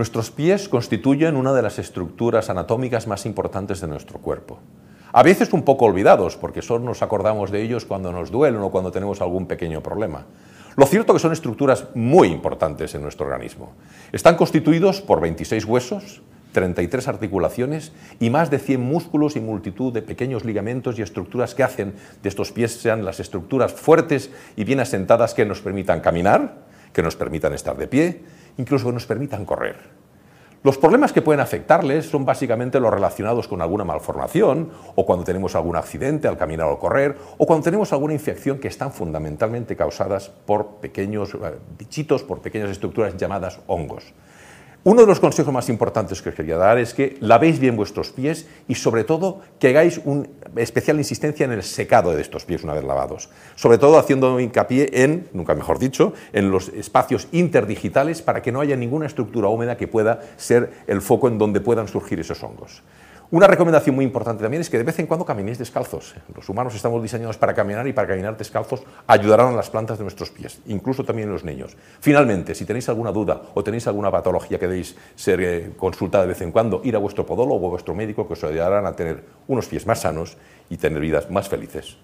Nuestros pies constituyen una de las estructuras anatómicas más importantes de nuestro cuerpo. A veces un poco olvidados, porque solo nos acordamos de ellos cuando nos duelen o cuando tenemos algún pequeño problema. Lo cierto es que son estructuras muy importantes en nuestro organismo. Están constituidos por 26 huesos, 33 articulaciones y más de 100 músculos y multitud de pequeños ligamentos y estructuras que hacen de estos pies sean las estructuras fuertes y bien asentadas que nos permitan caminar, que nos permitan estar de pie, incluso que nos permitan correr. Los problemas que pueden afectarles son básicamente los relacionados con alguna malformación o cuando tenemos algún accidente al caminar o correr o cuando tenemos alguna infección que están fundamentalmente causadas por pequeños eh, bichitos, por pequeñas estructuras llamadas hongos. Uno de los consejos más importantes que os quería dar es que lavéis bien vuestros pies y sobre todo que hagáis una especial insistencia en el secado de estos pies una vez lavados. Sobre todo haciendo hincapié en, nunca mejor dicho, en los espacios interdigitales para que no haya ninguna estructura húmeda que pueda ser el foco en donde puedan surgir esos hongos. Una recomendación muy importante también es que de vez en cuando caminéis descalzos. Los humanos estamos diseñados para caminar y para caminar descalzos ayudarán a las plantas de nuestros pies, incluso también los niños. Finalmente, si tenéis alguna duda o tenéis alguna patología que debéis ser eh, consultada de vez en cuando, ir a vuestro podólogo o a vuestro médico que os ayudarán a tener unos pies más sanos y tener vidas más felices.